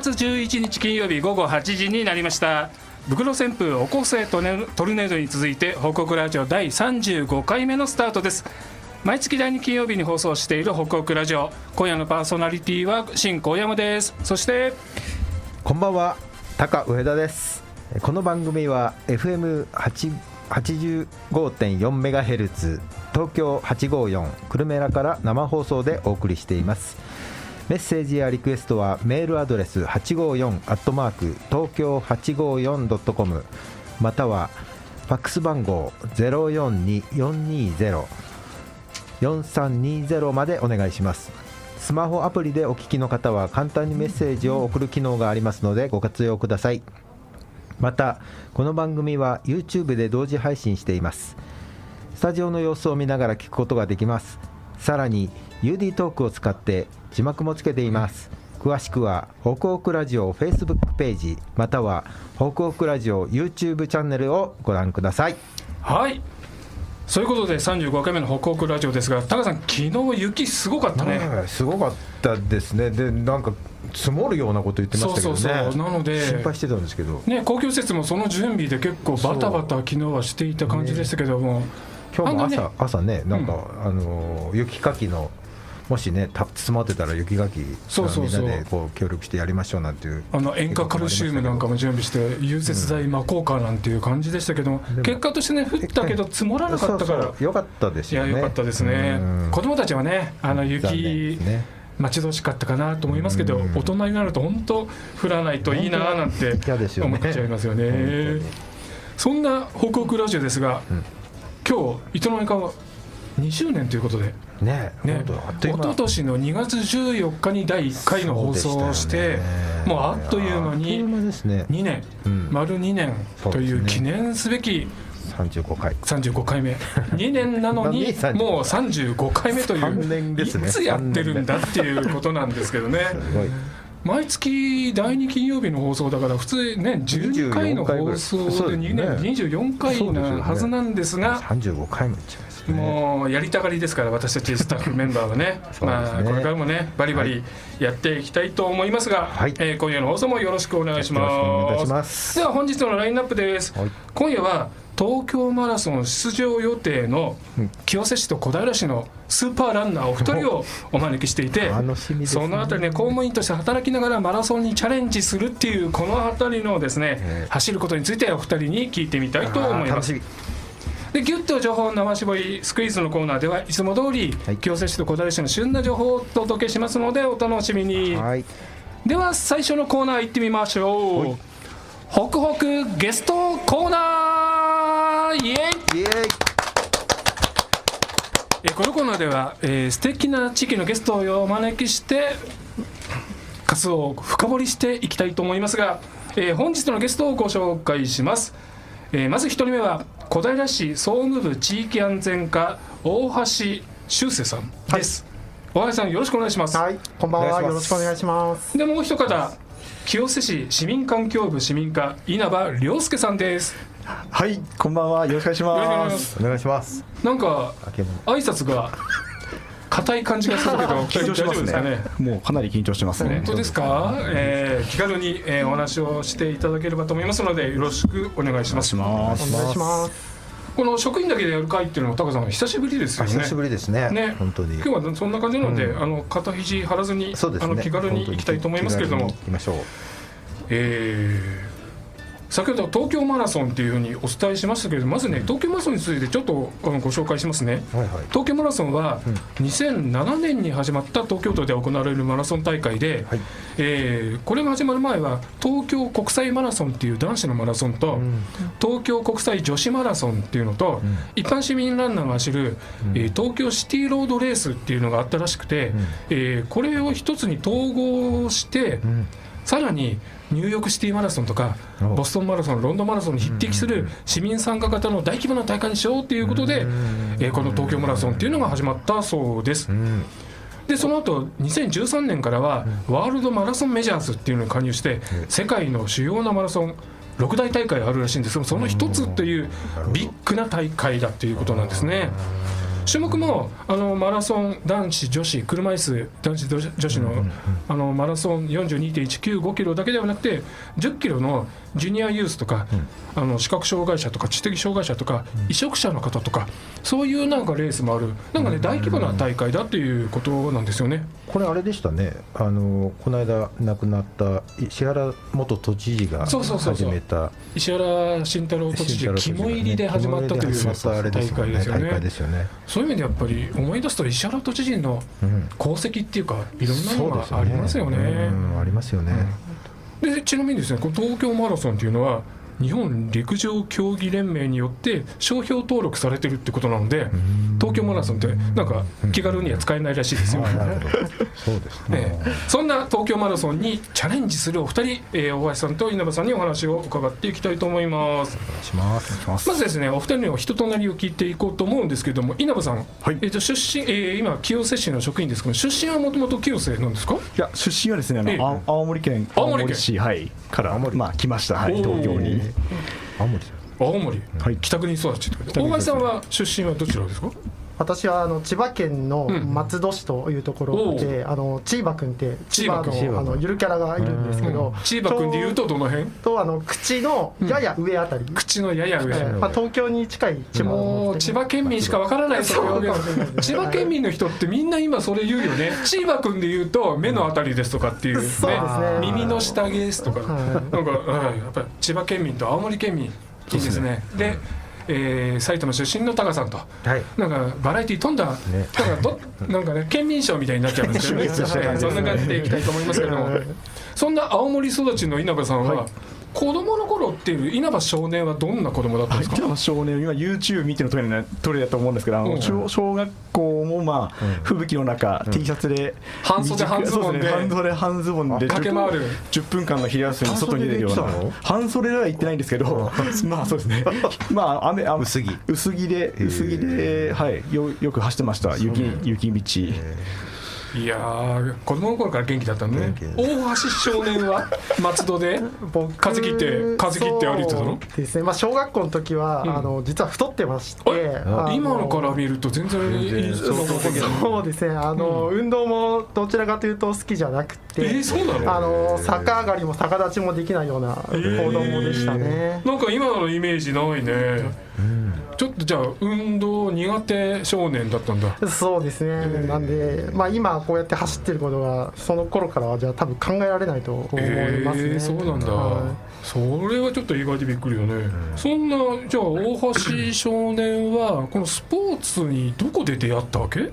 月11日金曜日午後8時になりました。袋旋風おこせトトルネードに続いて報告ラジオ第35回目のスタートです。毎月第2金曜日に放送している報告ラジオ。今夜のパーソナリティは新高山です。そしてこんばんは。高上田です。この番組は FM85.4MHz 東京854久留米らから生放送でお送りしています。メッセージやリクエストはメールアドレス854アットマーク東京 854.com またはファックス番号042420-4320までお願いします。スマホアプリでお聞きの方は簡単にメッセージを送る機能がありますのでご活用ください。またこの番組は YouTube で同時配信しています。スタジオの様子を見ながら聞くことができます。さらに UD トークを使って字幕もつけています。詳しくはホクホクラジオ Facebook ページまたはホクホクラジオ YouTube チャンネルをご覧ください。はい。そういうことで35回目のホクホクラジオですが高さん昨日雪すごかったね、はいすごかったですね。でなんか積もるようなこと言ってましたけどね。そうそうそう。なので心配してたんですけど。ね、公共施設もその準備で結構バタバタ昨日はしていた感じでしたけども、今日も朝,、ね朝ねなんか、あの雪かきのもしねた詰まってたら雪かきそうそうそう。みんなでこう協力してやりましょうなんていうあの塩化カルシウムなんかも準備して融雪剤巻こうかなんていう感じでしたけども、も結果としてね降ったけど積もらなかったから。そうそうよかったですよね。いや良かったですね。うん。子供たちはねあの雪待ち遠しかったかなと思いますけどうん。大人になると本当降らないといいななんて思っちゃいますよ本当ねに。そんな報告ラジオですが、うん。今日いつの間にか2周年ということで。ねね。本当あっという一間昨年の2月14日に第1回の放送をしてね。もうあっという間に間ですね。2年、うん。丸2年という記念すべき35回。35回目。2年なのになのに35もう35回目という3年ですね。いつやってるんだっていうことなんですけどね。毎月第2金曜日の放送だから普通ね12回の放送でそうですね。2年24回なはずなんですが。35回もいっちゃいね。もうやりたがりですから私たちスタッフメンバーはね。ね。まあ、これからもねバリバリやっていきたいと思いますが、はい。えー今夜の放送もよろしくお願いします。では本日のラインナップです、はい。今夜は東京マラソン出場予定のうん。清瀬市と小平市のスーパーランナーお二人をお招きしていてね。そのあたりね公務員として働きながらマラソンにチャレンジするっていうこのあたりのですね、ええ。走ることについてお二人に聞いてみたいと思います。あー楽しみでギュッと情報生絞りスクイーズのコーナーではいつも通り、はい。清瀬市と小平市の旬な情報をお届けしますのでお楽しみに、はい。では最初のコーナー行ってみましょう。ホクホクゲストコーナー!イエイ!イエーイ。えこのコーナーでは、えー素敵な地域のゲストをお招きして活動を深掘りしていきたいと思いますが、えー本日のゲストをご紹介します、えーまず一人目は小平市総務部地域安全課大橋修正さんです、大橋さんよろしくお願いします、はい、こんばんは。よろしくお願いします。でもう一方清瀬市市民環境部市民課稲葉良介さんですはい、こんばんは。よろしくお願いしよろしくお願いしま。ますすお願いしますなんか挨拶が硬い感じがするけど 緊張しますね。ね。もうかなり緊張してますね。本。当ですか、えー気軽に、えーお話をしていただければと思いますのでよろしくお願いします。お願いします。この職員だけでやる会っていうのはタカさん久しぶりですよね。あ久しぶりですね。ね。本当に。今日はそんな感じなので、あの肩肘張らずに、ね。あの気軽に行きたいと思いますけれども。行きましょう。えー先ほど東京マラソンっていうふうにお伝えしましたけれどもまずね東京マラソンについてちょっとあのご紹介しますね。はいはい。東京マラソンは2007年に始まった東京都で行われるマラソン大会で、はい。えーこれが始まる前は東京国際マラソンっていう男子のマラソンと、ん。東京国際女子マラソンっていうのと、ん。一般市民ランナーが走る、えー東京シティロードレースっていうのがあったらしくて、えーこれを一つに統合して、ん。さらにニューヨークシティマラソンとかおボストンマラソンロンドンマラソンに匹敵する市民参加型の大規模な大会にしようということで、えーこの東京マラソンっていうのが始まったそうです。うんでその後2013年からはワールドマラソンメジャーズっていうのに加入して世界の主要なマラソン6大大会あるらしいんです。けどその一つというビッグな大会だということなんですね。種目もあのマラソン男子女子車椅子男子女子のあのマラソン42.195キロだけではなくて10キロのジュニアユースとか、あの視覚障害者とか知的障害者とか移植者の方とかそういうなんかレースもある。なんかね大規模な大会だっていうことなんですよね。これあれでしたね。あのこの間亡くなった石原元都知事が始めた。石原慎太郎都知事肝入りで始まったという大会ですよねそういう意味でやっぱり思い出すと石原都知事のうん功績っていうかいろんなのがありますよね。うんありますよね、でちなみにですねこの東京マラソンっていうのは日本陸上競技連盟によって商標登録されてるってことなので東京マラソンってなんか気軽には使えないらしいですよ。そうですね、ええ。そんな東京マラソンにチャレンジするお二人、えー大橋さんと稲葉さんにお話を伺っていきたいと思います。ます。まずですねお二人の人となりを聞いていこうと思うんですけれども稲葉さん、はい。えー、と出身、えー今清瀬市の職員ですけど出身はもともと清瀬なんですか？いや出身はですねあの、ええ。青青森県。青森県市はい。から青森。まあ来ました。はい。東京に青森青森、はい。北国育ち大橋さんは出身はどちらですか？私はあの千葉県のうん松戸市というところで、あのチーバくんって千葉のあのゆるキャラがいるんですけど、チーバくんでいうとどの辺？とあの口のやや上あたり、口のやや上、えーまあ、東京に近い千葉のもう千葉県民しかわからないそ 千葉県民の人ってみんな今それ言うよね。千葉君で言うと目のあたりですとかっていうね。そうですね。耳の下毛ですとか、はい。なんか、はい、やっぱり千葉県民と青森県民。いいですね。で、えー埼玉出身のタカさんと。はい。なんかバラエティ飛んだ、なんかど なんかね県民賞みたいになっちゃうんですけどね、集結した感じそんな感じでいきたいと思いますけども、そんな青森育ちの稲葉さんは、子供の頃っていう稲葉少年はどんな子供だったんですか、今少年今 YouTube 見てのトイレなトイレだと思うんですけどあの、うん。小小学校もまあ、吹雪の中、T シャツで半袖半ズボンで。ね半袖半ズボンで駆け回る。10分間の昼休みに外に出るような。半袖では行ってないんですけど まあそうですね。まあ雨雨薄着。薄着で薄着ではいよよく走ってました。雪雪道、いやー子供の頃から元気だったんで、ね、大橋少年は？松戸で？僕風切って風切って歩いてたの？ですね、まあ、小学校の時は、うん。あの実は太ってまして今のから見ると全然そうですね。あの、運動もどちらかというと好きじゃなくて、えーそうなの？あの逆上がりも逆立ちもできないような子供でしたね、なんか今のイメージないね、ちょっとじゃあ運動苦手少年だったんだ。そうですね、なんで、まあ、今こうやって走ってることがその頃からはじゃあ多分考えられないと思いますね、えーそうなんだ、はそれはちょっと意外でびっくりよね、そんなじゃあ大橋少年はこのスポーツにどこで出会ったわけ？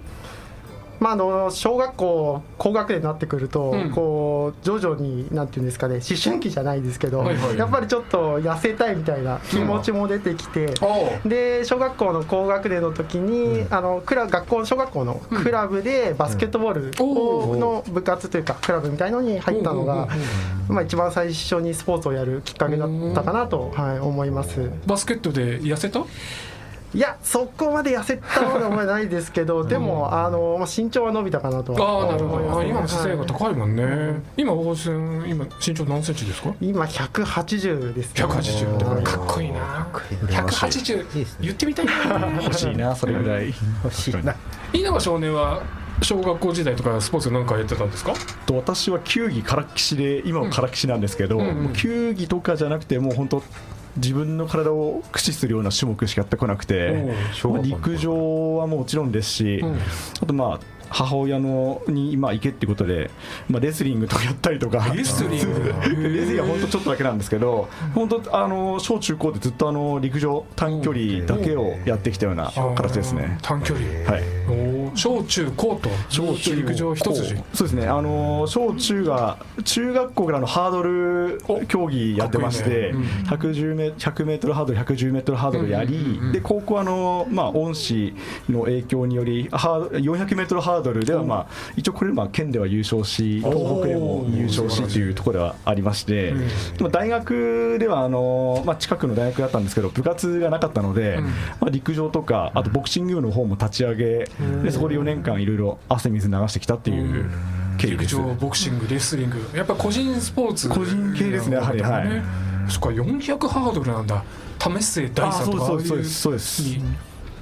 まあ、あの小学校高学年になってくると、うん。こう徐々になんていうんですかね思春期じゃないですけど、はいはいやっぱりちょっと痩せたいみたいな気持ちも出てきて、あで小学校の高学年の時に、あのクラ学校小学校のクラブでバスケットボールの部活というかクラブみたいのに入ったのが、まあ、一番最初にスポーツをやるきっかけだったかなと、はい、思います。バスケットで痩せた？いやそこまで痩せたのはないですけどでもあの、まあ、身長は伸びたかなとはああなるほど。あ思いますね。今の姿勢がはい高いもんね、今大橋さん今身長何センチですか？今180です、ね、180はい。かっこいいな。羨ましいいい180ですね。言ってみたいな。欲しいなそれぐらい。欲しいな。稲葉少年は小学校時代とかスポーツなんかやってたんですか？と私は球技からっきしで今もからっきしなんですけど、うんうん。もう球技とかじゃなくてもう本当自分の体を駆使するような種目しかやってこなくて、小まあ陸上はもちろんですし、うん。あとまあ母親のに今行けってことで、まあ、レスリングとかやったりとか。レスリング？レスリングは本当ちょっとだけなんですけど本当あの小中高でずっとあの陸上短距離だけをやってきたような形ですね。短距離。はい。小中高と？小中陸上一筋？そうですね。あの小中が中学校からのハードル競技やってまして、かっこいいね。110メ100メートルハードル110メートルハードルやり、うんうんうんで高校はあのまあ恩師の影響によりハード400メートルハードルではまあ一応これまあ県では優勝し東北でも優勝しというところではありまして、うん。でも大学ではあのまあ近くの大学だったんですけど部活がなかったので、うん。まあ陸上とかあとボクシング部の方も立ち上げでそこで4年間いろいろ汗水流してきたっていう経。陸上ボクシングレスリング。やっぱ個人スポーツ個人系ですねやはりはい。そっか400ハードルなんだ。為末大さんとかあそうですそうですそうです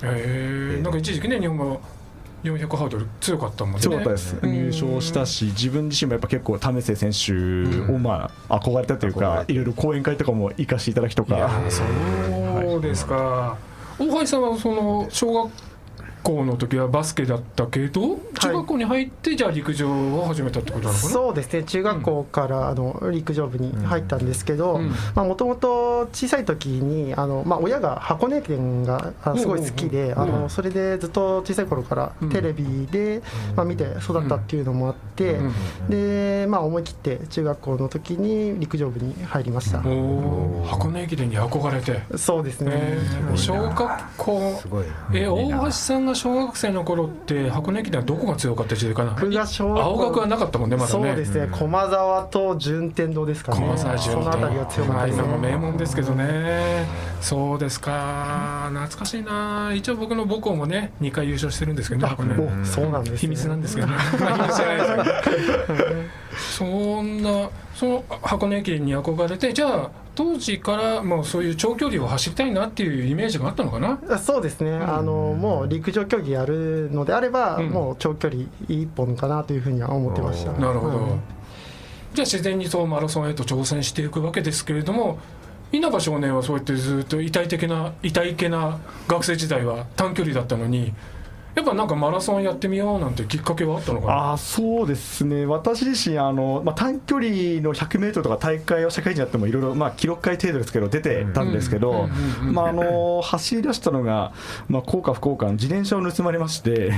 へえなんか一時期ね日本が400ハードル強かったもんね。強かったです、うん。入賞したし、自分自身もやっぱ結構、為末選手をまあ憧れたというかいろいろ講演会とかも行かせていただきとか、そうですか、大橋さんはその小学校の時はバスケだったけど中学校に入ってじゃあ陸上を始めたってことなのかな、そうですね。中学校からあの陸上部に入ったんですけどうん。もともと小さい時にあの、まあ、親が箱根駅伝があすごい好きであのそれでずっと小さい頃からうんテレビで、まあ、見て育ったっていうのもあって、うんでまあ、思い切って中学校の時に陸上部に入りました、箱根駅伝に憧れて、そうですね、小学校。すごい。え大橋さんが小学生の頃って箱根駅伝はどこが強かった時代かな？僕が小学校青学はなかったもんねまだね。そうですね駒沢と順天堂ですかね。駒沢順その辺りが強かったです今も名ね門ですけどね。そうですか。懐かしいな。一応僕の母校もね2回優勝してるんですけどね箱根。おそうなんです、ね、秘密なんですけどね。まあ秘密じゃないですけど そんなその箱根駅伝に憧れてじゃあ当時からもうそういう長距離を走りたいなっていうイメージがあったのかな？そうですね、あのもう陸上競技やるのであれば、うん。もう長距離一本かなというふうには思ってました。なるほど、はいじゃあ自然にそうマラソンへと挑戦していくわけですけれども稲葉少年はそうやってずっと痛い的な痛いけな学生時代は短距離だったのにやっぱなんかマラソンやってみようなんてきっかけはあったのかな？あーそうですね、私自身あの、まあ、短距離の100メートルとか大会を社会人やってもいろいろ、まあ、記録会程度ですけど出てたんですけど、走り出したのが、まあ、幸か不幸か自転車を盗まれまして、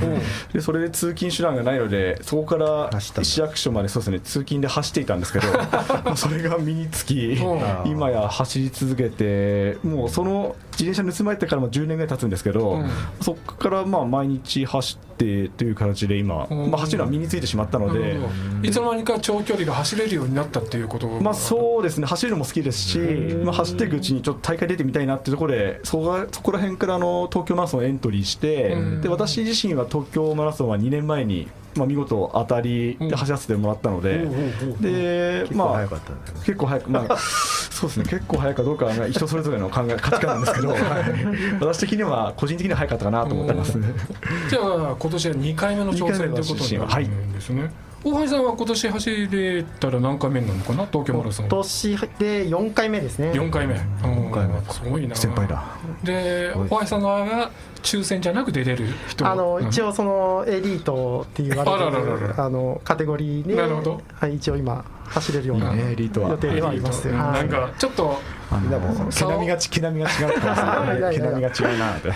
でそれで通勤手段がないのでそこから市役所までそうです、ね、通勤で走っていたんですけどまあ それが身につきうん。今や走り続けてもうその自転車盗まれてからも10年ぐらい経つんですけど、うん。そこからまあ毎日走ってという形で今、うん。まあ、走るのは身についてしまったのでいつの間にか長距離が走れるようになったっていうことまあそうですね。走るのも好きですし、まあ、走っていくうちにちょっと大会出てみたいなっていうところでそこがそこら辺からあの東京マラソンエントリーして、うん。で私自身は東京マラソンは2年前に、まあ、見事当たりで走らせてもらったので、で結構まあ早かったんだよね。結構早く、まあ、そうですね、結構早いかどうかはね人それぞれの考え 価値観なんですけど、私的には個人的には早かったかなと思ってます。じゃあ今年は2回目の挑戦ということになるんですね、大橋さんは今年走れたら何回目になるのかな？東京マラソン。今年で4回目ですね。4回目。4回目。すごいな。先輩だ。で大橋さん側が抽選じゃなく出れる人？あの一応応そのエリートって言われてあららららるあのカテゴリーで、なるほど。はい、一応今走れるようないいねエリートは。予定ではあります。はい。なんかちょっと、毛並みがち毛並みが違うか 毛並みが違うなって。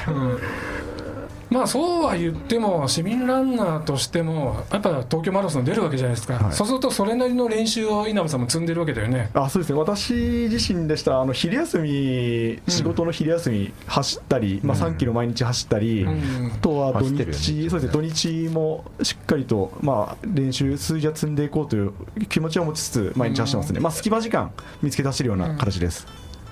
うんまあそうは言っても市民ランナーとしてもやっぱ東京マラソン出るわけじゃないですか、はい。そうするとそれなりの練習を稲葉さんも積んでるわけだよね。あそうですね。私自身でしたあの昼休み仕事の昼休み走ったり、まあ、3キロ毎日走ったり、うん。あとは土日、そうですね。土日もしっかりと、まあ、練習数字は積んでいこうという気持ちを持ちつつ毎日走ってますね、まあ、隙間時間見つけて走るような形です、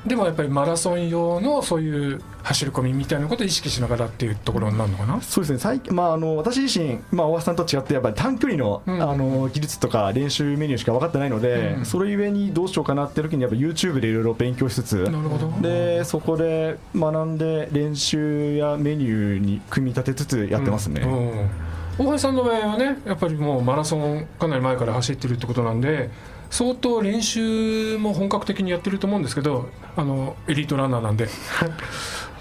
でもやっぱりマラソン用のそういう走り込みみたいなことを意識しながらっていうところになるのかな？そうですね。最近、まあ、あの私自身、まあ、大橋さんと違ってやっぱり短距離の,、うんあの技術とか練習メニューしか分かってないので、うん。それゆえにどうしようかなっていう時にやっぱ YouTube でいろいろ勉強しつつなるほど。でそこで学んで練習やメニューに組み立てつつやってますね、うん。大橋さんの場合はねやっぱりもうマラソンかなり前から走ってるってことなんで相当練習も本格的にやってると思うんですけどあのエリートランナーなんで。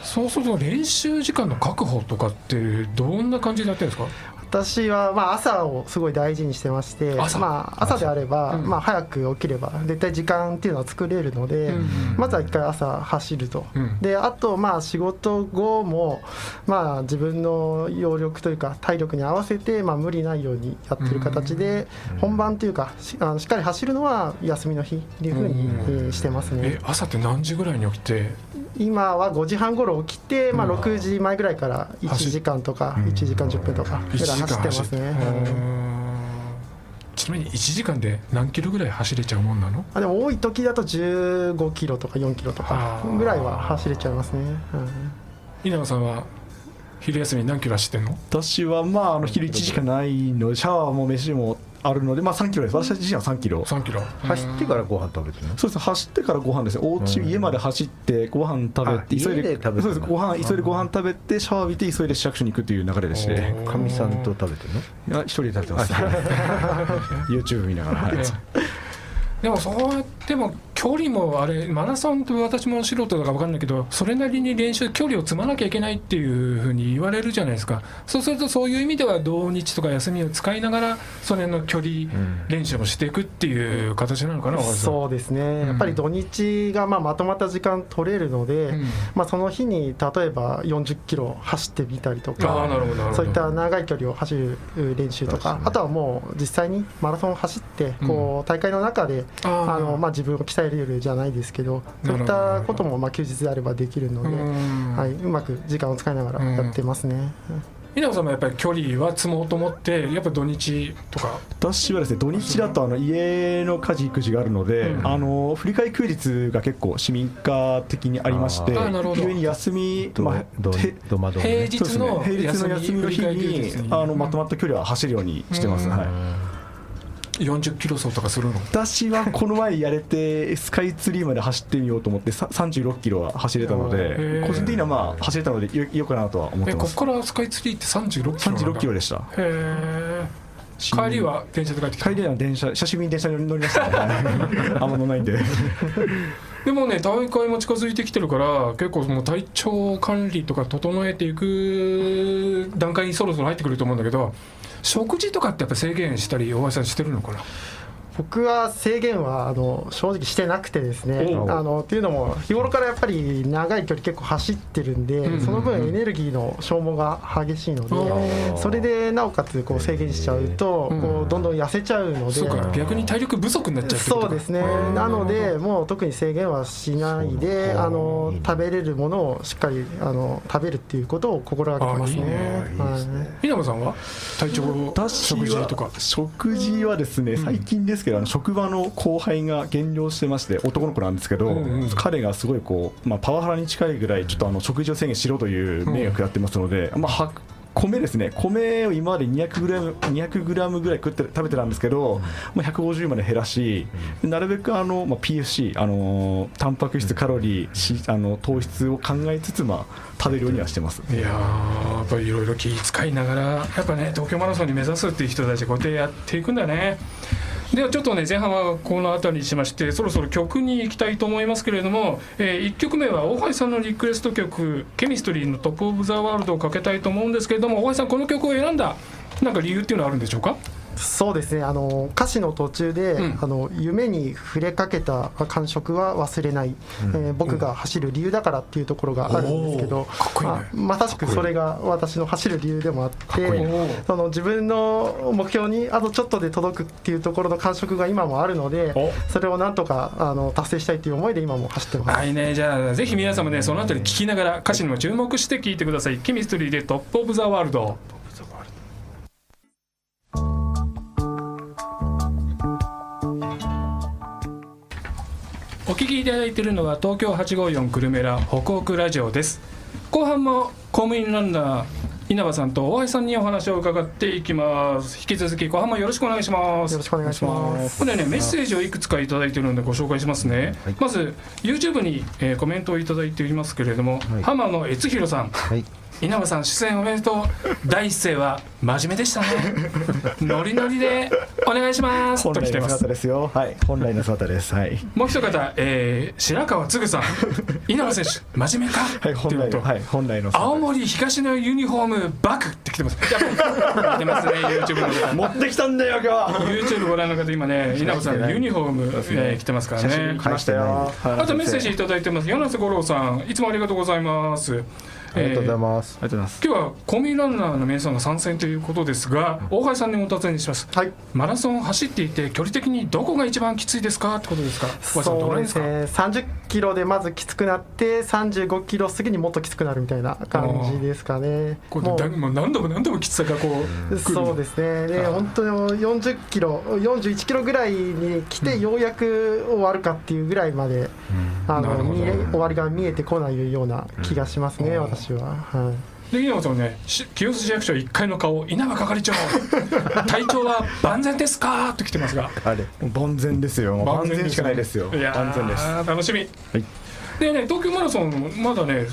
そうすると練習時間の確保とかってどんな感じでやってるんですか？私はまあ朝をすごい大事にしてまして朝？まあ、朝であれば、うん。まあ、早く起きれば絶対時間っていうのは作れるので、うん。まずは一回朝走ると、うん。であとまあ仕事後もまあ自分の揚力というか体力に合わせてまあ無理ないようにやってる形で本番というかしあのしっかり走るのは休みの日っていうふうにしてますね。え朝って何時ぐらいに起きて？今は5時半頃起きてまあうん6時前ぐらいから1時間とか1時間10分とか1ぐらい走ってますね。うん。ちなみに1時間で何キロぐらい走れちゃうもんなの？あでも多い時だと15キロとか4キロとかぐらいは走れちゃいますね、稲葉さんは昼休み何キロ走ってんの？私はまああの昼1時しかないのでシャワーも飯もあるので、まあ、3キロです。私自身は3キロ。3キロ。走ってからご飯食べてるの？そうです。走ってからご飯ですね。お家うん。家まで走ってご飯食べあて急いで食べそうです。ご飯急いでご飯食べてシャワー浴びて急いで市役所に行くという流れでして。おかみさんと食べてるの？いや一人で食べてます YouTube 見ながら、はい。でもそうやっても距離もあれマラソンって私も素人だから分かんないけどそれなりに練習距離を積まなきゃいけないっていうふうに言われるじゃないですか。そうするとそういう意味では土日とか休みを使いながらそれの距離練習もしていくっていう形なのかな、うそうですね、やっぱり土日がまあまとまった時間取れるので、うん。まあ、その日に例えば40キロ走ってみたりとかそういった長い距離を走る練習とか、あとはもう実際にマラソンを走ってこう大会の中で、あのまあ、自分を鍛えるじゃないですけどそういったこともまあ休日であればできるので、うん。はい、うまく時間を使いながらやってますね。稲葉さんもやっぱり距離は積もうと思ってやっぱ土日とか？私はですね土日だとあの家の家事育児があるので、うん。あの振り替え休日が結構市民化的にありましてあーなるほど。故に休み、どまあ平ね。日の平日の休みの日にあのまとまった距離は走るようにしてます、うん。はい、40キロ走とかするの？私はこの前やれてスカイツリーまで走ってみようと思ってさ36キロは走れたのへでー。個人的にはまあ走れたのでよよかなとは思ってます。えここからスカイツリーって36キロなんだ。36キロでした。へえ帰りは電車で帰ってきた帰りは電車久しぶりに電車に乗りました あんま乗らないんで。でもね大会も近づいてきてるから結構もう体調管理とか整えていく段階にそろそろ入ってくると思うんだけど食事とかってやっぱ制限したり大橋さんしてるのかな？僕は制限はあの正直してなくてですねあのっていうのも日頃からやっぱり長い距離結構走ってるんで、うん。その分エネルギーの消耗が激しいので、おそれでなおかつこう制限しちゃうと、うん。こうどんどん痩せちゃうので。そうか逆に体力不足になっちゃうそうですね。なのでもう特に制限はしないであの食べれるものをしっかりあの食べるっていうことを心がけてますね。稲葉さんは？体調私食事とか？は食事はですね最近ですけど、あの職場の後輩が減量してまして男の子なんですけど、うんうん彼がすごいこう、まあ、パワハラに近いぐらいちょっとあの食事を制限しろという迷惑やってますので、まあは米ですね。米を今まで 200g, 200グラムぐらい食って食べてたんですけど、まあ、150まで減らし、なるべくあの、まあ、PFC あのタンパク質カロリーしあの糖質を考えつつ、まあ、食べるようにはしてます。いやーやっぱりいろいろ気遣いながらやっぱね東京マラソンに目指すっていう人たちこうやってやっていくんだねではちょっとね前半はこの辺りにしましてそろそろ曲に行きたいと思いますけれども、え1曲目は大橋さんのリクエスト曲「ケミストリーのトップ・オブ・ザ・ワールド」をかけたいと思うんですけれども大橋さんこの曲を選んだなんか理由っていうのはあるんでしょうか？そうですね。あの歌詞の途中で、うん。あの夢に触れかけた感触は忘れない、えー僕が走る理由だからっていうところがあるんですけど、ねまあまさしくそれが私の走る理由でもあってその自分の目標にあとちょっとで届くっていうところの感触が今もあるのでお。それをなんとかあの達成したいという思いで今も走ってます。はいね。じゃあぜひ皆さんもねその辺り聞きながら歌詞にも注目して聞いてください「ケミストリーでトップ・オブ・ザ・ワールド」聞きいただいているのは東京854久留米ら北北ラジオです。後半も公務員ランナー稲葉さんと大橋さんにお話を伺っていきます。引き続き後半もよろしくお願いします。よろしくお願いします。これねメッセージをいくつかいただいているのでご紹介しますね、はい。まず YouTube に、えーコメントをいただいていますけれども、はい。浜野悦弘さん。はい稲葉さん出演おめでとう。第一声は真面目でしたね。ノリノリでお願いします。本来の姿ですよ。はい、本来の姿です。はい。もう一方、えー白川つぐさん。稲葉選手真面目か、はい、本来の、はい、本来の姿。青森東のユニフォームバクって来てます。やってますね YouTube の方。持ってきたんだよ、今。日。YouTube ご覧の方今ね稲葉さんのユニフォーム、えー着てますからね。来ましたよ。あとメッセージいただいてます。柳瀬五郎さんいつもありがとうございますありがとうございす、ますありがとうございます。今日はコミランナーの皆さんが参戦ということですが大橋さんにお尋ねします。はい。マラソンを走っていて距離的にどこが一番きついですか？ってことですか？大橋さんどそうですね。30キロでまずきつくなって35キロ過ぎにもっときつくなるみたいな感じですかね。これもうだもう何度も何度もきつさがこうそうですね。で本当に40キロ41キロぐらいに来てようやく終わるかっていうぐらいまで、あなるほどの見え終わりが見えてこないような気がしますね、うん。私は、はで稲葉さんはねし清須市役所1階の顔稲葉係長 体調は万全ですか？と来てますが。あれ万全ですよ。万全しかないですよ。いやー万全です。楽しみ、はい。でね東京マラソンまだね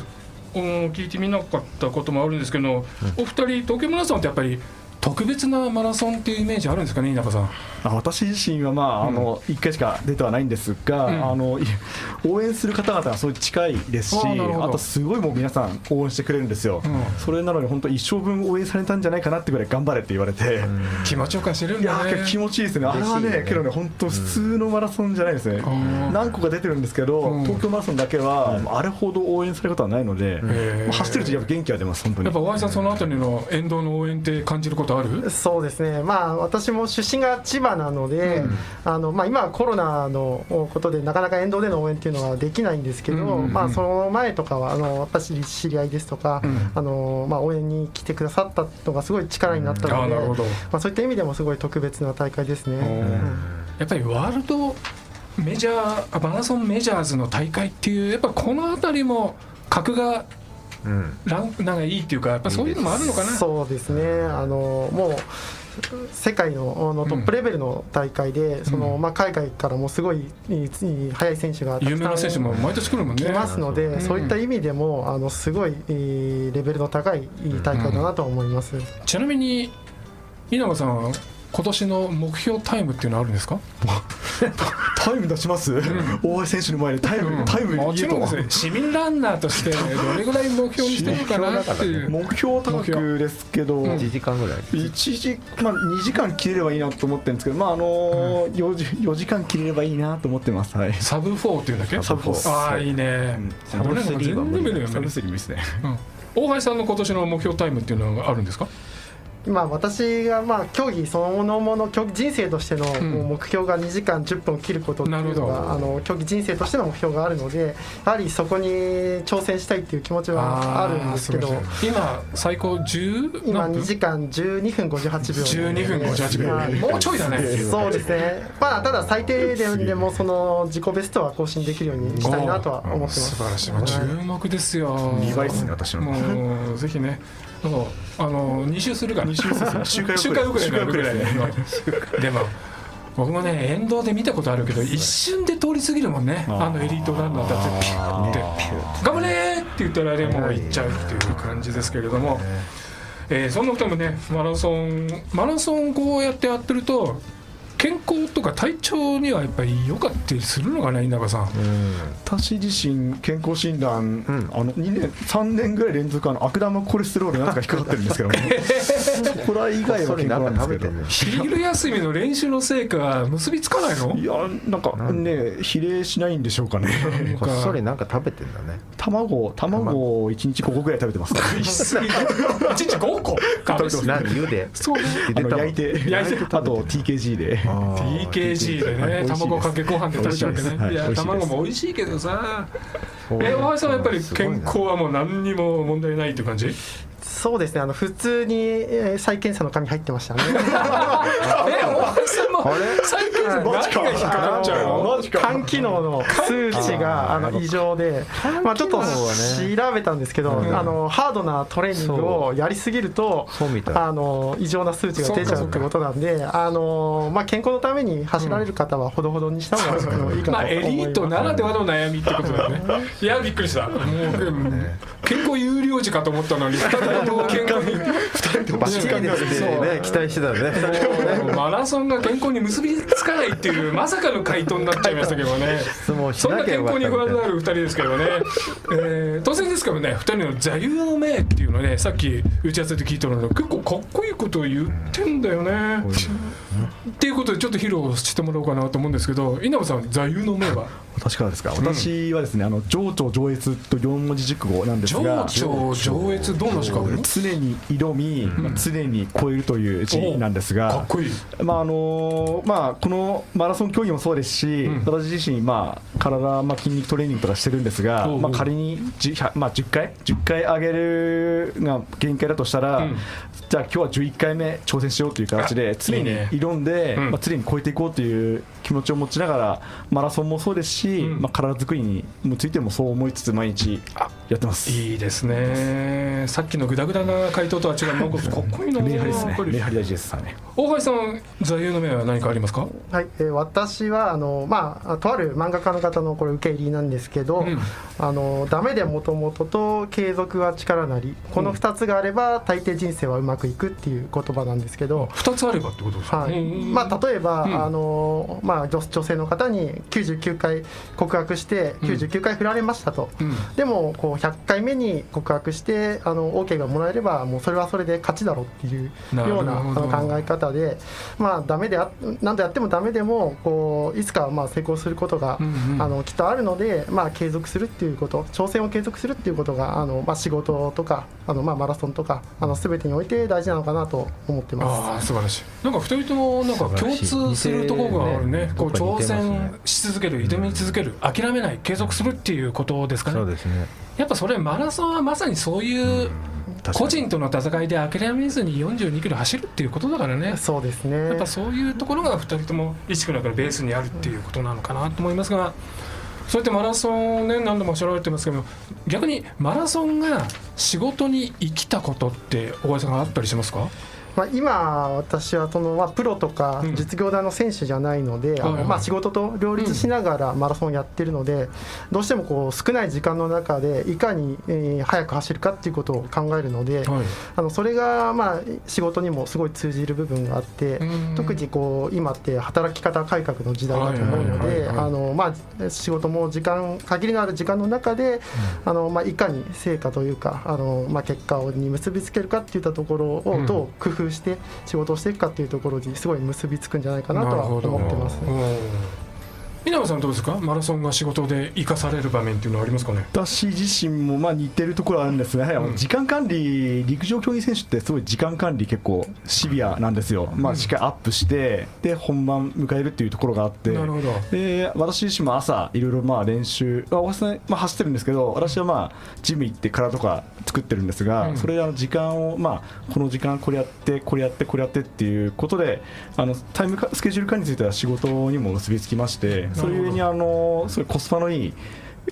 うん聞いてみなかったこともあるんですけど、お二人東京マラソンってやっぱり特別なマラソンっていうイメージあるんですかね稲葉さん。あ私自身は、まああの1回しか出てはないんですが、うん。あのい 応援する方々がすごい近いですしあとすごいもう皆さん応援してくれるんですよ、うん。それなのに本当一生分応援されたんじゃないかなってぐらい頑張れって言われて、気持ちよく走れるんいやだねー気持ちいいですね、あれはねね、けどね、本当、普通のマラソンじゃないですね、ん。何個か出てるんですけど、うん。東京マラソンだけは、あれほど応援されることはないので、走ってるとやっぱ元気は出ます、本当に。やっぱ大橋さんそのあたりの沿道の応援って感じることある？そうですね、まあ、私も出身が千葉なので、あのまあ、今はコロナのことで、なかなか沿道での応援っていうのはできないんですけど、うんうんうんまあ、その前とかは、あの私、知り合いですとか、うん。あのまあ、応援に来てくださったのがすごい力になったので、あーなるほど。まあ、そういった意味でもすごい特別な大会ですね。うん。やっぱりワールドメジャーあマラソンメジャーズの大会っていうやっぱこのあたりも格がうん。ランクなんかいいっていうかやっぱそういうのもあるのかな？そうですね。あのもう世界のあのトップレベルの大会で、そのまあ、海外からもすごい速い選手がたくさん有名な選手も毎年来るもんね。来ますので、ん。そういった意味でもあのすごいレベルの高い大会だなと思います、ちなみに稲葉さんは今年の目標タイムっていうのはあるんですか？タイム出します、大橋選手の前でタイム、タイムも言えとちろんですね。市民ランナーとしてどれぐらい目標にしてるかなっていう。目標高くですけど、1時間ぐらい。1時まあ、2時間切れればいいなと思ってるんですけど、まああのー 4, 時4時間切れればいいなと思ってます、はい、サブ4っていうんだっけ？サブフォー。ああい。いね、サブ俺なんか3は無理だ全然見るよサブスリーですね。うん。大橋さんの今年の目標タイムっていうのはあるんですか？まあ、私がまあ競技そのもの競技人生としてのん。もう目標が2時間10分を切ることっていうのなるほど。があの競技人生としての目標があるのでやはりそこに挑戦したいっていう気持ちはあるんですけど今最高10今何分？2時間12分58秒12分。58秒、はい。もうちょいだね。そうですね、まあ、ただ最低ででもその自己ベストは更新できるようにしたいなとは思ってます。素晴らしい、まあ注目ですよ。2倍ですね、私の。もうぜひねあの2周するから。2周でする。ぐらい周回遅れ でも僕もね沿道で見たことあるけど一瞬で通り過ぎるもんね。あのエリートランナーたちピュー。って「頑張れ!」って言ったらね。もう行っちゃうっていう感じですけれども、えーそんなこともねマラソンマラソンこうやってやってると健康とか体調にはやっぱり良かったりするのかな稲葉さん。私自身健康診断、ん。あの2年3年ぐらい連続あの悪玉コレステロールなんとか引っかかってるんですけども。そ こら以外は健康なんですけど昼休みの練習の成果が結びつかないの？いやなんかね比例しないんでしょうかね。こっそりなんか食べてんだね。卵卵を1日5個ぐらい食べてますから。しすぎ1日5個？食べ過ぎ何茹で。そうね。焼いて。焼いてあと TKG で TKG でね卵かけご飯で食べちゃうわけね。いいです。はい美味しいです。卵も美味しいけどさ。え大橋さんはやっぱり健康はもう何にも問題ないっていう感じ？そうですね。あの普通にえー再検査の紙入ってましたね。え大橋さんもあれ 最近何が引っかかっちゃうの？肝機能の数値があの異常で、まあ、ちょっと調べたんですけど、うん。あのハードなトレーニングをやりすぎるとそうみたい。あの異常な数値が出ちゃうってことなんであの、まあ、健康のために走られる方はほどほどにした方がいいかとまあ思います。エリートならではの悩みってことだよね。いやびっくりした。もううん健康有料児かと思ったのに2 人とバッチリですってね期待してたね。マラソンが健康に結びつかないっていうまさかの回答になっちゃいましたけどね。そんな健康に不安のある2人ですけどね、えー当然ですけどね2人の座右の銘っていうのねさっき打ち合わせで聞いたので結構かっこいいことを言ってんだよね。っていうことでちょっと披露してもらおうかなと思うんですけど稲葉さん座右の銘は？私からですか、私はですねあの情緒上越と4文字熟語なんです情が緒上越どんな字書くの？常に挑み、まあ常に超えるという字なんですかがっこいい。まああのまあ、このマラソン競技もそうですし、うん。私自身、まあ、体、まあ、筋肉トレーニングとかしてるんですが、まあ、仮に 10,、まあ、10回10回上げるが限界だとしたら、うん。じゃあ今日は11回目挑戦しようという形で常に挑んで、うん。まあ、常に超えていこうという気持ちを持ちながらマラソンもそうですし、うん。まあ、体作りについてもそう思いつつ毎日やってます。いいですね。さっきのグダグダな回答とは違うなんかかっこいいな。礼拝ですね。やっぱり礼拝大事ですはい大橋さん座右の銘は何かありますか？はい、えー私はあの、まあ、とある漫画家の方のこれ受け入れなんですけど、うん。あのダメでもともとと継続は力なりこの2つがあれば大抵人生はうまくいくっていう言葉なんですけど、二つあればってことですか？はい。うん。まあ、例えば、うん。あのまあ、女女性の方に99回告白して99回振られましたと、うん。でもこう100回目に告白してあの OK がもらえればもうそれはそれで勝ちだろうっていうようなあの考え方で、まあ、ダメであ何度やってもダメでもこういつかまあ成功することが、うんうん。あのきっとあるので、まあ、継続するっていうこと挑戦を継続するっていうことがあの、まあ、仕事とかあの、まあ、マラソンとかあの全てにおいて大事なのかなと思ってます。ああ素晴らしい。なんか二人ともなんか共通するところがあるね。こう挑戦し続ける挑み続ける諦めない継続するっていうことですかね。そうですね。やっぱそれマラソンはまさにそういう個人との戦いで諦めずに42キロ走るっていうことだからね。そうですね。やっぱそういうところが2人とも意識の中でベースにあるっていうことなのかなと思いますがそうやってマラソンをね何度もおっしゃられてますけど逆にマラソンが仕事に生きたことって小林さんがあったりしますか？まあ、今私はその、まあ、プロとかうん。実業団の選手じゃないので、あはいはい。のまあ、仕事と両立しながらマラソンをやってるので、どうしてもこう少ない時間の中でいかに、えー速く走るかっていうことを考えるので、はい。あのそれがまあ仕事にもすごい通じる部分があって、うん。特にこう今って働き方改革の時代だと思うのであのまあ仕事も時間限りのある時間の中で、あのまあいかに成果というかあのまあ結果に結びつけるかっていったところをどう工夫して仕事をしていくかっていうところにすごい結びつくんじゃないかなとは思ってます。うん稲葉さんどうですか？マラソンが仕事で生かされる場面っていうのはありますかね？私自身もまあ似てるところはあるんですが、やはりあの時間管理、陸上競技選手ってすごい時間管理結構シビアなんですよ、まあ、しっかりアップして、で本番迎えるっていうところがあって、なるほど。で私自身も朝、いろいろまあ練習、あ私はまあ走ってるんですけど、私はまあジム行って体とか作ってるんですが、うん。それあの時間を、まあ、この時間これやって、これやって、これやってっていうことで、あのタイムかスケジュール管理については仕事にも結びつきまして、それゆえにあのすごいコスパのいい。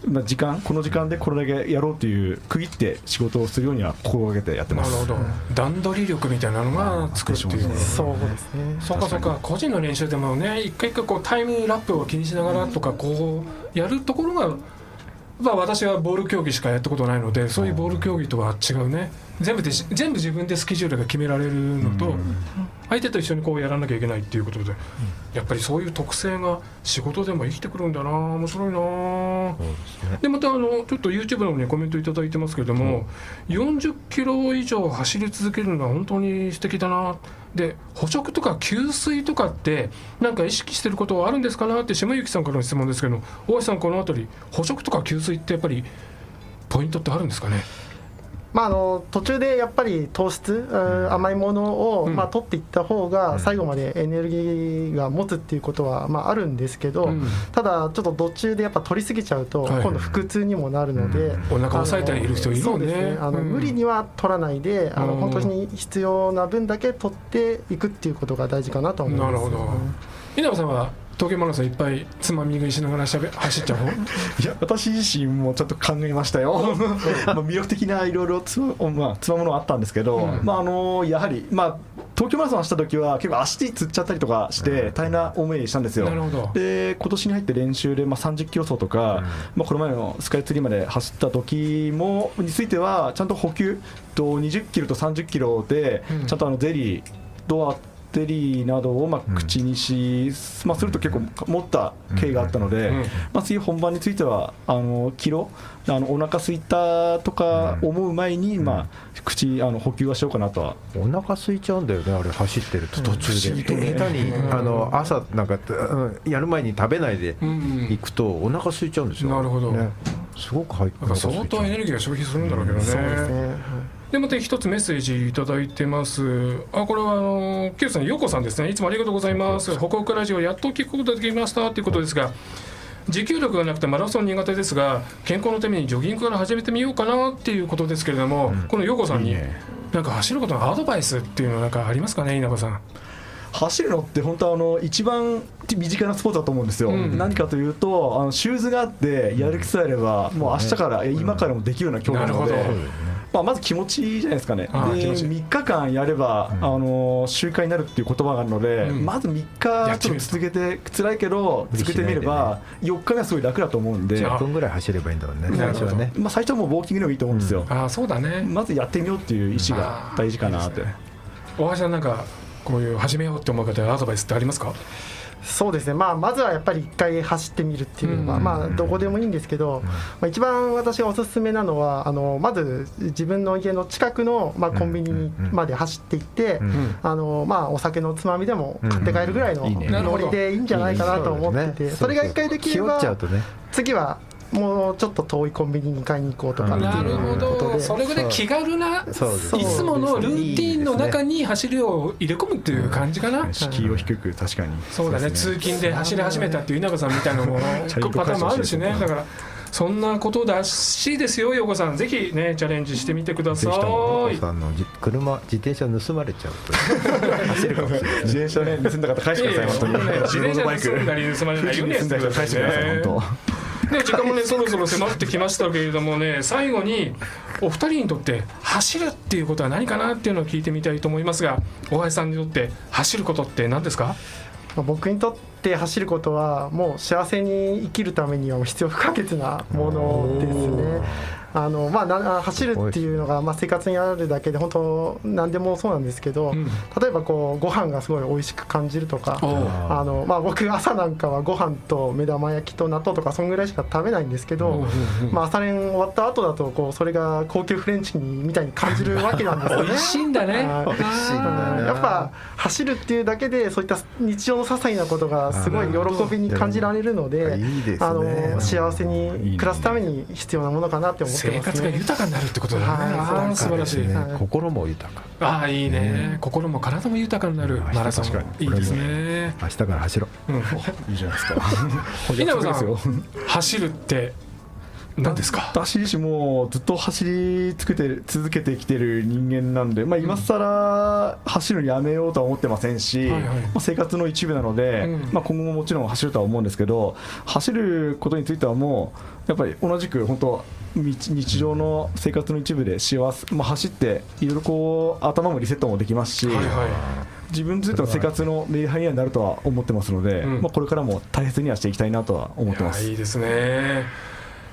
まあ、時間この時間でこれだけやろうという区切って仕事をするようには心がけてやってます。なるほど。段取り力みたいなのがつくっていう。そうですね。そうかそうか個人の練習でもね一回一回こうタイムラップを気にしながらとかこうやるところが、まあ、私はボール競技しかやったことないのでそういうボール競技とは違うね全部でし全部自分でスケジュールが決められるのと相手と一緒にこうやらなきゃいけないっていうことでやっぱりそういう特性が仕事でも生きてくるんだな面白いなででまたあのちょっと YouTube の方にコメントいただいてますけれども、40キロ以上走り続けるのは本当に素敵だなで捕食とか給水とかってなんか意識してることはあるんですかなって下幸さんからの質問ですけど大橋さんこの辺り捕食とか給水ってやっぱりポイントってあるんですかね？まあ、あの途中でやっぱり糖質、うん。甘いものを、うん。まあ、取っていった方が最後までエネルギーが持つっていうことは、まあ、あるんですけど、うん。ただちょっと途中でやっぱ取りすぎちゃうと、はい。今度腹痛にもなるので、お腹を押さえている人いるすね。あの、うん。無理には取らないであのうん。本当に必要な分だけ取っていくっていうことが大事かなと思います。なるほど。稲葉さんは東京マラソンいっぱいつまみ食いしながらしゃべ走っちゃう方？いや私自身もちょっと考えましたよ、まあ魅力的ないろいろつま,、まあ、つまむのはあったんですけど、うん。まあ、あのやはり、まあ、東京マラソン走った時は結構足つっちゃったりとかして大変な思いしたんですよ。なるほど。で今年に入って練習で、まあ、30キロ走とか、まあ、この前のスカイツリーまで走った時もについてはちゃんと補給と20キロと30キロでうん。ちゃんとあのゼリーとあゼリーなどをまあ口にし、まあ、すると結構持った経緯があったので、うん。まあ、次本番についてはあのキロ？あのお腹空いたとか思う前に、まあ、口あの補給はしようかなとは。お腹空いちゃうんだよねあれ走ってると途中で。不思議とね。下手にうん。あの朝なんかうんやる前に食べないでうん行くとお腹空いちゃうんですよ。なるほど。ねすごく入って相当エネルギーが消費するんだろうけどね。そうですねでまた一つメッセージいただいてます。あこれはあのキュさんようこさんですね。いつもありがとうございます。北北ラジオやっと聞くことができましたということですが。持久力がなくてマラソン苦手ですが健康のためにジョギングから始めてみようかなっていうことですけれども、このようこさんになんか走ることのアドバイスっていうのはなんかありますかね稲葉さん。走るのって本当あの一番身近なスポーツだと思うんですよ、うん。何かというとあのシューズがあってやる気さえあれば、もう明日から、え今からもできるような競技なのでまあ、まず気持ちいいじゃないですかね、であー気持ち。いい3日間やれば、あの習慣になるっていう言葉があるので、うん。まず3や日ちょっと続けて、辛いけど、続けてみれば、4日目はすごい楽だと思うんで、じゃ10分ぐらい走ればいいんだもんね最初はね。まあ、最初はもうウォーキングでもいいと思うんですよ、ああそうだね。まずやってみようっていう意思が大事かなって。大橋さんなんかこういう始めようって思う方へアドバイスってありますか？そうですね、まあ、まずはやっぱり一回走ってみるっていうのが、うん。まあ、どこでもいいんですけど、まあ、一番私がおすすめなのはあのまず自分の家の近くの、まあ、コンビニにまで走っていって、うん。あのまあ、お酒のつまみでも買って帰るぐらいのノリでいいんじゃないかなと思ってて、それが一回できればとね。次はもうちょっと遠いコンビニに買いに行こうとかっていう。ほことそれぐらい気軽ないつものルーティンの中に走りを入れ込むっていう感じかな、敷居を低く確かにそうだね。通勤で走り始めたっていう稲葉さんみたいなのもチャリンコパターンもあるしね。だからそんなことらしいですよ陽子さん。ぜひねチャレンジしてみてください。さんのじ車自転車盗まれちゃうと 走るかもしれない。自転車ね盗んだ方返してください、本当に。ね自転車盗んだり盗まれないようにやってください返してください、ね、時間もねそろそろ迫ってきましたけれどもね最後にお二人にとって走るっていうことは何かなっていうのを聞いてみたいと思いますが大橋さんにとって走ることって何ですか？僕にとって走ることはもう幸せに生きるためには必要不可欠なものですね。あのまあ、な走るっていうのが、まあ、生活にあるだけで本当何でもそうなんですけど、うん。例えばこうご飯がすごい美味しく感じるとかあの、まあ、僕朝なんかはご飯と目玉焼きと納豆とかそんぐらいしか食べないんですけど、まあ、朝練終わった後だとこうそれが高級フレンチにみたいに感じるわけなんですよね。美味しいんだね。はい。美味しいんだよねやっぱ走るっていうだけでそういった日常の些細なことがすごい喜びに感じられるのであの幸せに暮らすために必要なものかなって思って生。活が豊かになるってことだね、はい素晴らしい、心も豊か。ああいいね、心も体も豊かになるマラソン。確かいいですね、明日から走ろう。ん、当 いいじゃないですか。稲葉さん走るって何ですか？私自身もずっと走り続けてる続けてきてる人間なんで、まあ、今更走るのやめようとは思ってませんし、はいはい。まあ、生活の一部なので、うん。まあ、今後ももちろん走るとは思うんですけど走ることについてはもうやっぱり同じく本当日日常の生活の一部で幸せ、まあ、走っていろいろこう頭もリセットもできますし、はいはい。自分についての生活のメリハリにはなるとは思ってますので、うん。まあ、これからも大切にはしていきたいなとは思ってます。いいですね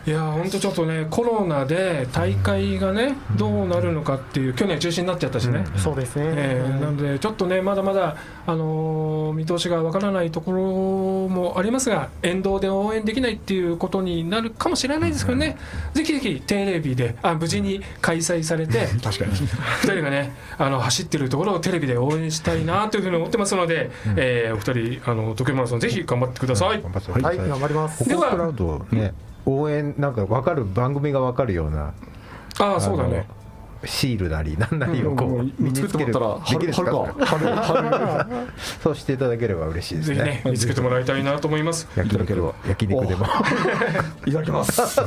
いや本当ちょっとねコロナで大会がねどうなるのかっていう去年中止になっちゃったしね、そうですね、えーなのでちょっとねまだまだ、あのー見通しがわからないところもありますが沿道で応援できないっていうことになるかもしれないですけどね、ぜひぜひテレビであ無事に開催されて 確かに。2人がねあの走ってるところをテレビで応援したいなというふうに思ってますので、えーお二人あの東京マラソンぜひ頑張ってください。頑張ってくだはい、頑張ります。ではね応援なんか分かる番組が分かるような。ああそうだねシールなりなんなりをこもうう身に作ってつけるもらったらできるかか。春春そうしていただければ嬉しいですぜひね。ね見つけてもらいたいなと思います。焼肉を焼肉でも。いただきます。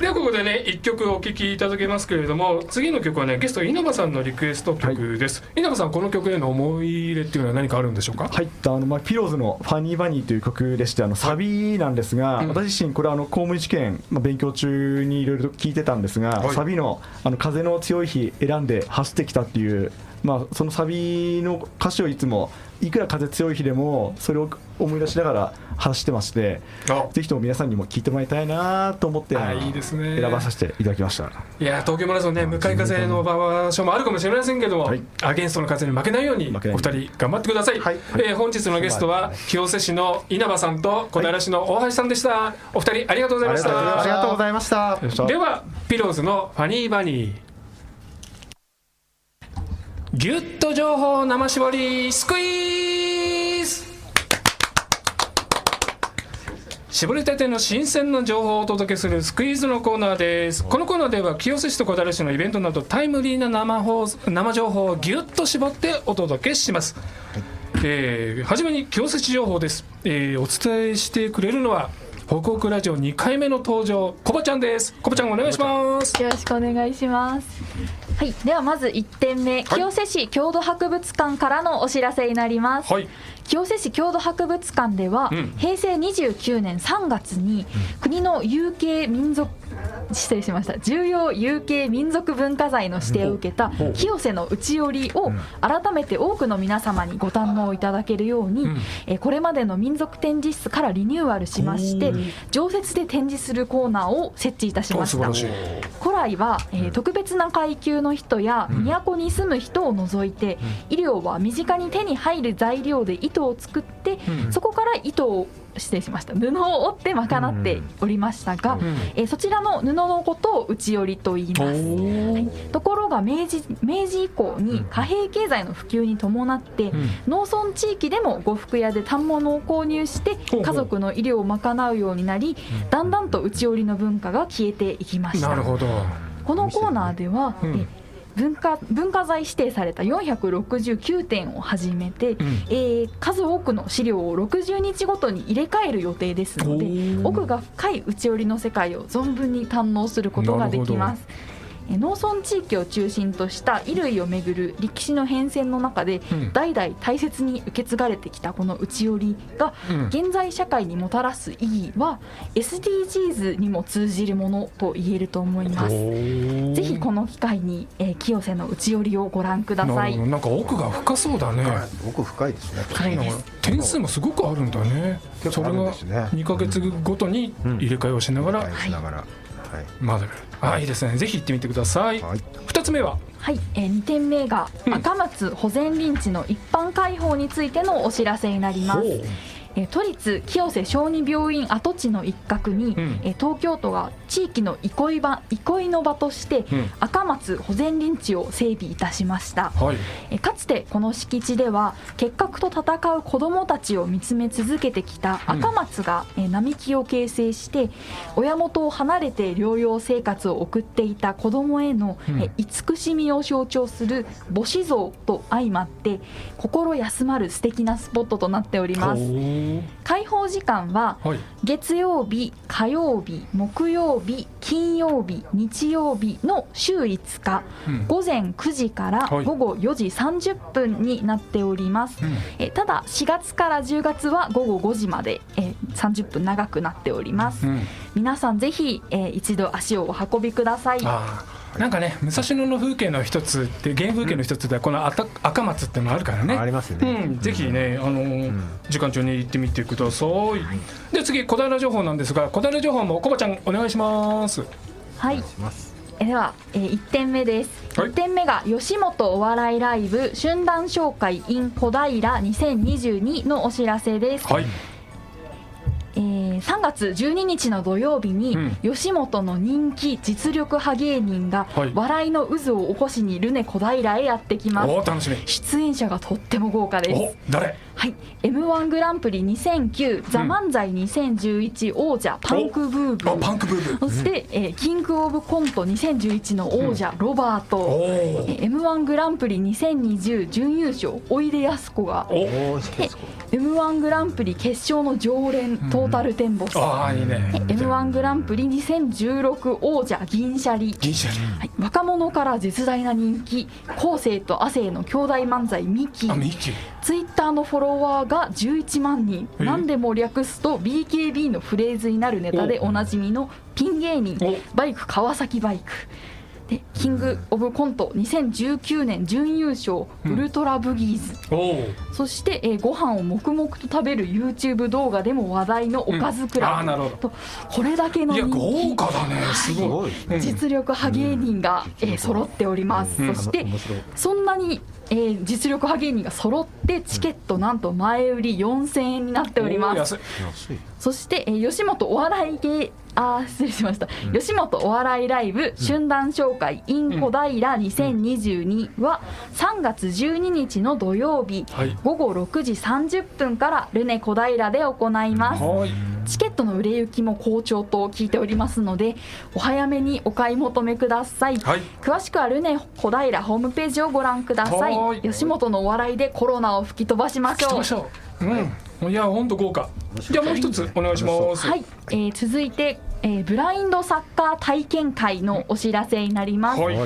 ではここでね一曲お聴きいただけますけれども次の曲はねゲスト稲葉さんのリクエスト曲です、稲葉さんこの曲への思い入れっていうのは何かあるんでしょうか？はい、あのまあピローズのファニーバニーという曲でして、あのサビなんですが、うん。私自身これあの公務員試験まあ勉強中にいろいろと聞いてたんですが、はい。サビのあの風の強い日選んで走ってきたっていう。まあ、そのサビの歌詞をいつもいくら風強い日でもそれを思い出しながら走ってましてあ。ぜひとも皆さんにも聞いてもらいたいなと思っていいですね。選ばさせていただきました。いや東京マラソンね向かい風の場所もあるかもしれませんけども、はい。アゲンストの風に負けないようにお二人頑張ってください、はい。えー本日のゲストは清瀬市の稲葉さんと小平市の大橋さんでした、お二人ありがとうございました。ありがとうございました。ではピローズのファニーバニーギュッと情報生絞りスクイーズ。絞りたての新鮮な情報をお届けするスクイーズのコーナーです。このコーナーでは清瀬市と小平市のイベントなどタイムリーな生放送生情報をギュッと絞ってお届けします、えー、初めに清瀬市情報です、えーお伝えしてくれるのは北北ラジオ2回目の登場コバちゃんです。コバちゃんお願いします。よろしくお願いします。はい、ではまず1点目、清瀬市郷土博物館からのお知らせになります。はい。清瀬市郷土博物館では、うん。平成29年3月に国の有形民族失礼しました。重要有形民族文化財の指定を受けた清瀬の内織を改めて多くの皆様にご堪能いただけるように、うん。えーこれまでの民族展示室からリニューアルしまして常設で展示するコーナーを設置いたしました。古来は、えー特別な階級の人や都に住む人を除いて、医療は身近に手に入る材料で糸を作って、うん。そこから糸を失礼しました。布を織って賄っておりましたが、ん。えーそちらの布のことを内織と言いおます。ー。ところが明治明治以降に貨幣経済の普及に伴って、ん。農村地域でも呉服屋で反物を購入して家族の医療を賄うようになりだんだんと内織の文化が消えていきました。なるほど。このコーナーでは、文化文化財指定された469点をはじめて、んえー数多くの資料を60日ごとに入れ替える予定ですので奥が深い内織の世界を存分に堪能することができます。えー農村地域を中心とした衣類をめぐる歴史の変遷の中で、うん。代々大切に受け継がれてきたこの内織が、うん。現在社会にもたらす意義は SDGs にも通じるものと言えると思います。ぜひこの機会に、えー清瀬の内織をご覧ください。なんか奥が深そうだね、奥深いですね。深いです。点数もすごくあるんだね。ね。それが2か月ごとに入れ替えをしながら。はいしながらはい。学べる、あいいですね。ぜひ行ってみてください、はい。2つ目は？はい、えー、2点目が赤松保全林地の一般開放についてのお知らせになります。えー都立清瀬小児病院跡地の一角に、ん。えー東京都が地域の憩い場憩いの場として、うん。赤松保全林地を整備いたしました。はい。えーかつてこの敷地では結核と戦う子どもたちを見つめ続けてきた赤松が、えー並木を形成して親元を離れて療養生活を送っていた子どもへの、うん。えー慈しみを象徴する母子像と相まって心休まる素敵なスポットとなっております。開放時間ははい。月曜日火曜日木曜日金曜日日曜日の週5日、うん。午前9時からはい。午後4時30分になっております、うん。えただ4月から10月は午後5時まで、え30分長くなっております、うん。皆さんぜひ、え一度足をお運びくださいなんかね武蔵野の風景の一つって原風景の一つでこのあた赤松っていうのがあるからね。ありますね。うん、ぜひね、あのー時間中に行ってみてください。で次小平情報なんですが、小平情報もコバちゃんお願いします。はい。します。えでは、え1点目です、はい。1点目が吉本お笑いライブ春団紹介 in 小平2022のお知らせです、はい。えー3月12日の土曜日に、うん吉本の人気実力派芸人が、はい笑いの渦を起こしにルネ小平へやってきますおお楽しみ。出演者がとっても豪華ですお誰？はい、m 1グランプリ2009、ザ・漫才2011王者パンクブーブあパンクブーブー。そして、えーキングオブコント2011の王者、ロバート、おえー m 1グランプリ2020準優勝おいでやすこが。お。お。おーで m 1グランプリ決勝の常連、トータルテンボス、ああいいね。m 1グランプリ2016王者銀シャリ。銀シャリ。はい、若者から絶大な人気昴生と亜生の兄弟漫才ミキ。あミキ。ツイッターのフォロワーが11万人。え？何でも略すと BKB のフレーズになるネタでお。なじみのピン芸人。お。バイク川崎バイク。でキングオブコント2019年準優勝ウルトラブギーズ。そして、えーご飯を黙々と食べる YouTube 動画でも話題のおかずクラブ、うんあーなるほど。とこれだけのいや人気。豪華だね。すすごい。実力派芸人が、えー揃っております、うん。そしてそんなに、えー実力派芸人が揃ってチケットなんと前売り4000円になっております。そして、えー吉本お笑い芸あー失礼しました、吉本お笑いライブ春団紹介 in 小平2022は3月12日の土曜日、はい。午後6時30分からルネ小平で行います。はい。チケットの売れ行きも好調と聞いておりますのでお早めにお買い求めください、はい。詳しくはルネ小平ホームページをご覧くださはいい。吉本のお笑いでコロナを吹き飛ばしましょう。う。うん。いや本当豪華。じゃあもう一つお願いします。はい、えー続いてえーブラインドサッカー体験会のお知らせになります、はい。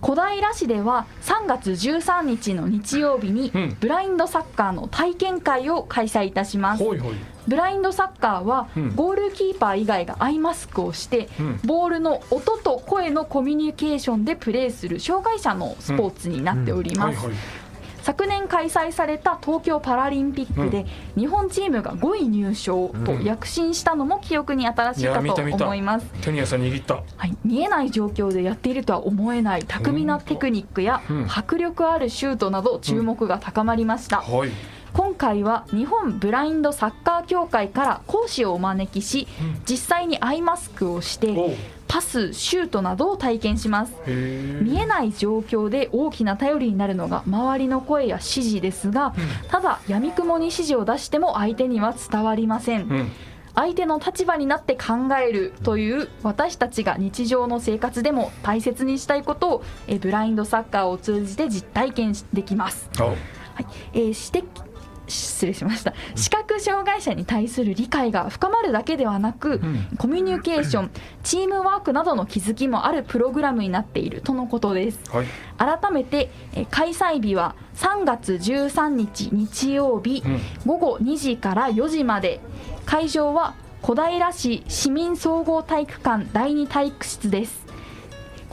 小平市では3月13日の日曜日にうん。ブラインドサッカーの体験会を開催いたします、ほいほいブラインドサッカーはうん。ゴールキーパー以外がアイマスクをして、うん。ボールの音と声のコミュニケーションでプレーする障害者のスポーツになっております、昨年開催された東京パラリンピックで日本チームが5位入賞と躍進したのも記憶に新しいかと思います、手に汗握った。はい、見えない状況でやっているとは思えない巧みなテクニックやうん。迫力あるシュートなど注目が高まりました、はい今回は日本ブラインドサッカー協会から講師をお招きしうん。実際にアイマスクをしてパスシュートなどを体験します。見えない状況で大きな頼りになるのが周りの声や指示ですがただやみくもに指示を出しても相手には伝わりません。うん。相手の立場になって考えるという私たちが日常の生活でも大切にしたいことをえブラインドサッカーを通じて実体験できます。あはい。えー指摘失礼しました。視覚障害者に対する理解が深まるだけではなく、ん。コミュニケーションチームワークなどの気づきもあるプログラムになっている。とのことです。はい。改めてえー開催日は3月13日日曜日、うん。午後2時から4時まで。会場は小平市市民総合体育館第二体育室です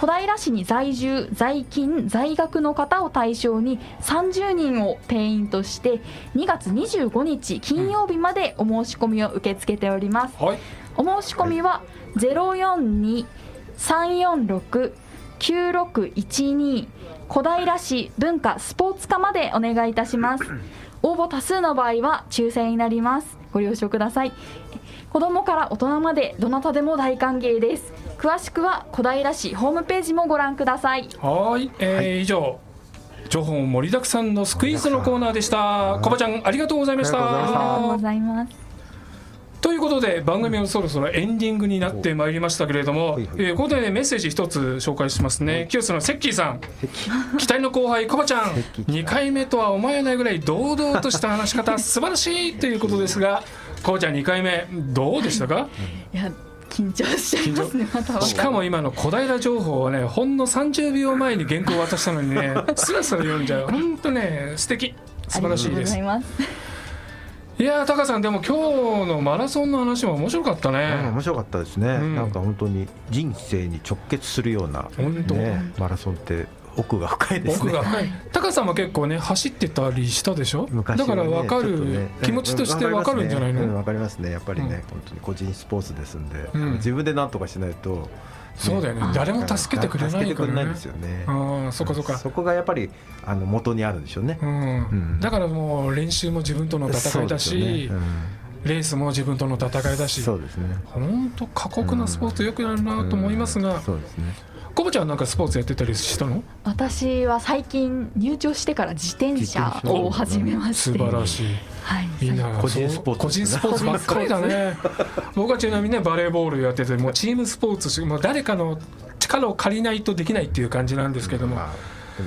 小平市に在住在勤在学の方を対象に30人を定員として2月25日金曜日までお申し込みを受け付けております。はい。お申し込みは042-346-9612小平市文化スポーツ課までお願いいたします。応募多数の場合は抽選になります。ご了承ください子供から大人までどなたでも大歓迎です。詳しくは小平市ホームページもご覧ください。はい、えー以上情報盛りだくさんのスクイーズのコーナーでした。コバちゃんありがとうございました。ありがとうごたざいます。ということで番組はそろそろエンディングになってまいりましたけれども、はいはい。えーここで、ね、メッセージ一つ紹介しますね、キュースのセッキーさん。期待の後輩コバちゃん。ッキー2回目とは思えないぐらい堂々とした話し方。素晴らしいということですがコバちゃん2回目どうでしたか？いや緊張しちゃいますねまた。しかも今の小平情報はねほんの30秒前に原稿を渡したのにね スラスラ読んじゃう。本当ね素敵。素晴らしいです。いやータカさんでも今日のマラソンの話も面白かったうんね面白かったですね、ん。なんか本当に人生に直結するような、本当。ね、マラソンって奥が深いですね。奥が。深いタカさんも結構ね走ってたりしたでしょ、ねから分かる、ね気持ちとして分かるんじゃないの、うんわかりますね、やっぱりね、うん。本当に個人スポーツですんで、うん。自分で何とかしないと、そうだよね。誰も助けてくれない助けてからねくれないんですよね。ああそっかそっか。そこがやっぱりあの元にあるんでしょうね。う。ん。うん。だからもう練習も自分との戦いだし、レースも自分との戦いだうんし。そうですね。本当過酷なスポーツよくなるなと思いますが、うん。そうですね。コボちゃんなんかスポーツやってたりしたの？私は最近入庁してから自転車を始めまして。素晴らしい。はい。いいな個人スポーツ個人スポーツばっかりだね。僕はちなみにねバレーボールやっててもうチームスポーツしもう誰かの力を借りないとできないっていう感じなんですけども、ま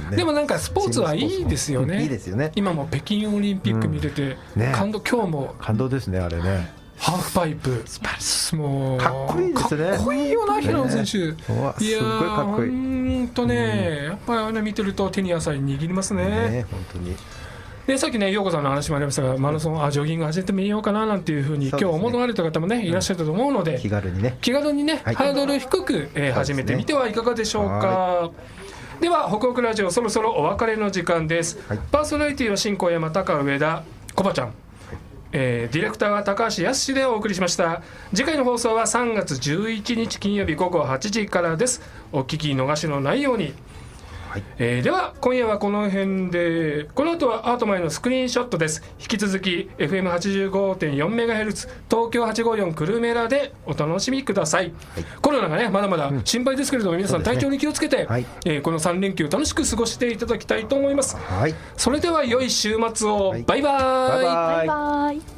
あねでもなんかスポーツはいいですよね。いいですよね。今も北京オリンピック見てて、うん。ね。感動今日も。感動ですねあれね。ハーフパイプ。もうかっこいいですね。かっこいいよな平野選手、うわすっいやかっこいい。ーほんとね、やっぱりね見てると手に野菜握りますね。ね本当に。でさっきね陽子さんの話もありましたがマラソンあジョギング始めてみようかななんていうふうにそうね。今日思われた方もねいらっしゃると思うので、気軽にね。気軽にね、はい。ハードル低く、えー始めてみてはいかがでしょうか。ではほくほくラジオそろそろお別れの時間です、はい。パーソナリティは新小山高上田。コバちゃん、えーディレクターは高橋康でお送りしました。次回の放送は3月11日金曜日午後8時からです。お聞き逃しのないように。はい。えーでは今夜はこの辺でこの後はアートマイのスクリーンショットです。引き続き FM85.4MHz 東京854くるめラでお楽しみください、コロナがねまだまだ心配ですけれども、皆さん体調に気をつけて、はい。えーこの3連休楽しく過ごしていただきたいと思います。はい。それでは良い週末を、はい。バイバーイ。バイバイ。バイバイ